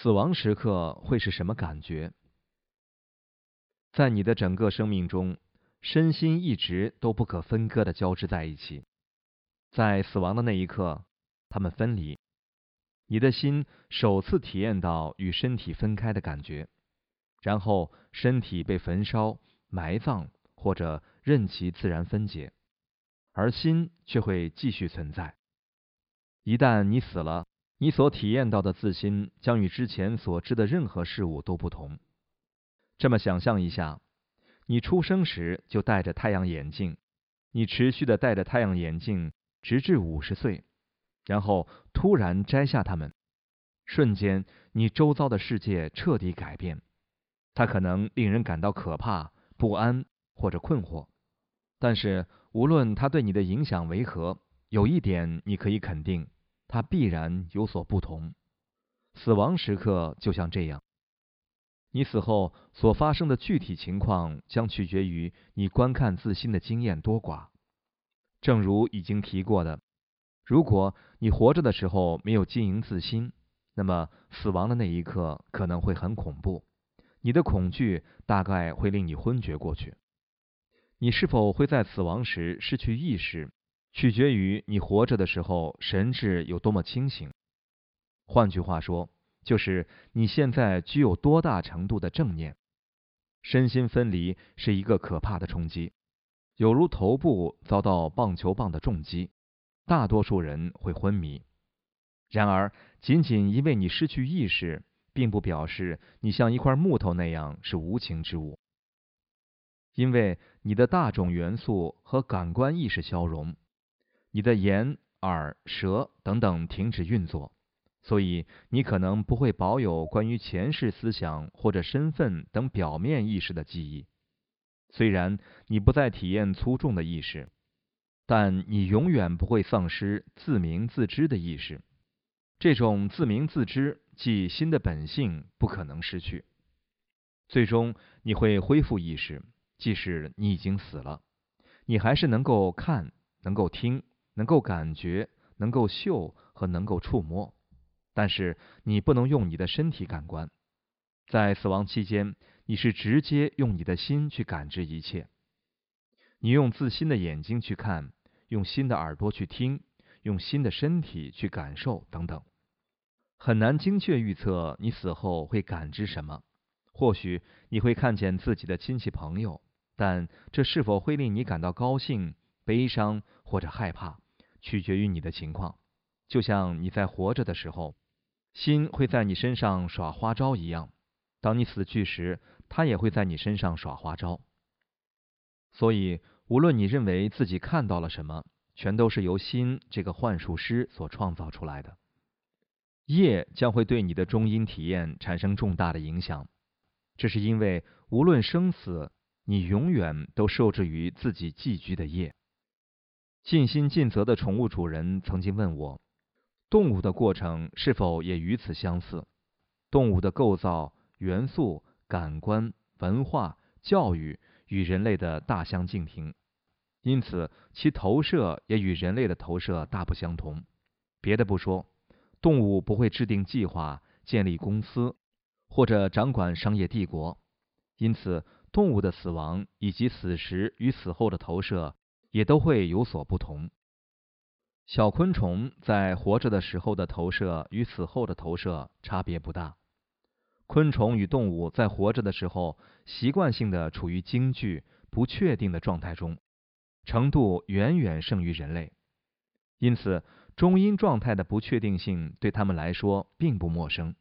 死亡时刻会是什么感觉？在你的整个生命中，身心一直都不可分割的交织在一起。在死亡的那一刻，他们分离。你的心首次体验到与身体分开的感觉，然后身体被焚烧、埋葬或者任其自然分解，而心却会继续存在。一旦你死了，你所体验到的自心将与之前所知的任何事物都不同。这么想象一下，你出生时就戴着太阳眼镜，你持续的戴着太阳眼镜直至五十岁。然后突然摘下它们，瞬间，你周遭的世界彻底改变。它可能令人感到可怕、不安或者困惑，但是无论它对你的影响为何，有一点你可以肯定，它必然有所不同。死亡时刻就像这样，你死后所发生的具体情况将取决于你观看自心的经验多寡。正如已经提过的。如果你活着的时候没有经营自心，那么死亡的那一刻可能会很恐怖。你的恐惧大概会令你昏厥过去。你是否会在死亡时失去意识，取决于你活着的时候神智有多么清醒。换句话说，就是你现在具有多大程度的正念。身心分离是一个可怕的冲击，有如头部遭到棒球棒的重击。大多数人会昏迷，然而，仅仅因为你失去意识，并不表示你像一块木头那样是无情之物。因为你的大种元素和感官意识消融，你的眼、耳、舌等等停止运作，所以你可能不会保有关于前世思想或者身份等表面意识的记忆。虽然你不再体验粗重的意识。但你永远不会丧失自明自知的意识，这种自明自知即心的本性不可能失去。最终你会恢复意识，即使你已经死了，你还是能够看、能够听、能够感觉、能够嗅和能够触摸，但是你不能用你的身体感官。在死亡期间，你是直接用你的心去感知一切，你用自心的眼睛去看。用新的耳朵去听，用新的身体去感受，等等，很难精确预测你死后会感知什么。或许你会看见自己的亲戚朋友，但这是否会令你感到高兴、悲伤或者害怕，取决于你的情况。就像你在活着的时候，心会在你身上耍花招一样，当你死去时，它也会在你身上耍花招。所以。无论你认为自己看到了什么，全都是由心这个幻术师所创造出来的。业将会对你的中阴体验产生重大的影响，这是因为无论生死，你永远都受制于自己寄居的业。尽心尽责的宠物主人曾经问我：动物的过程是否也与此相似？动物的构造、元素、感官、文化、教育。与人类的大相径庭，因此其投射也与人类的投射大不相同。别的不说，动物不会制定计划、建立公司或者掌管商业帝国，因此动物的死亡以及死时与死后的投射也都会有所不同。小昆虫在活着的时候的投射与死后的投射差别不大。昆虫与动物在活着的时候，习惯性的处于惊惧、不确定的状态中，程度远远胜于人类。因此，中阴状态的不确定性对他们来说并不陌生。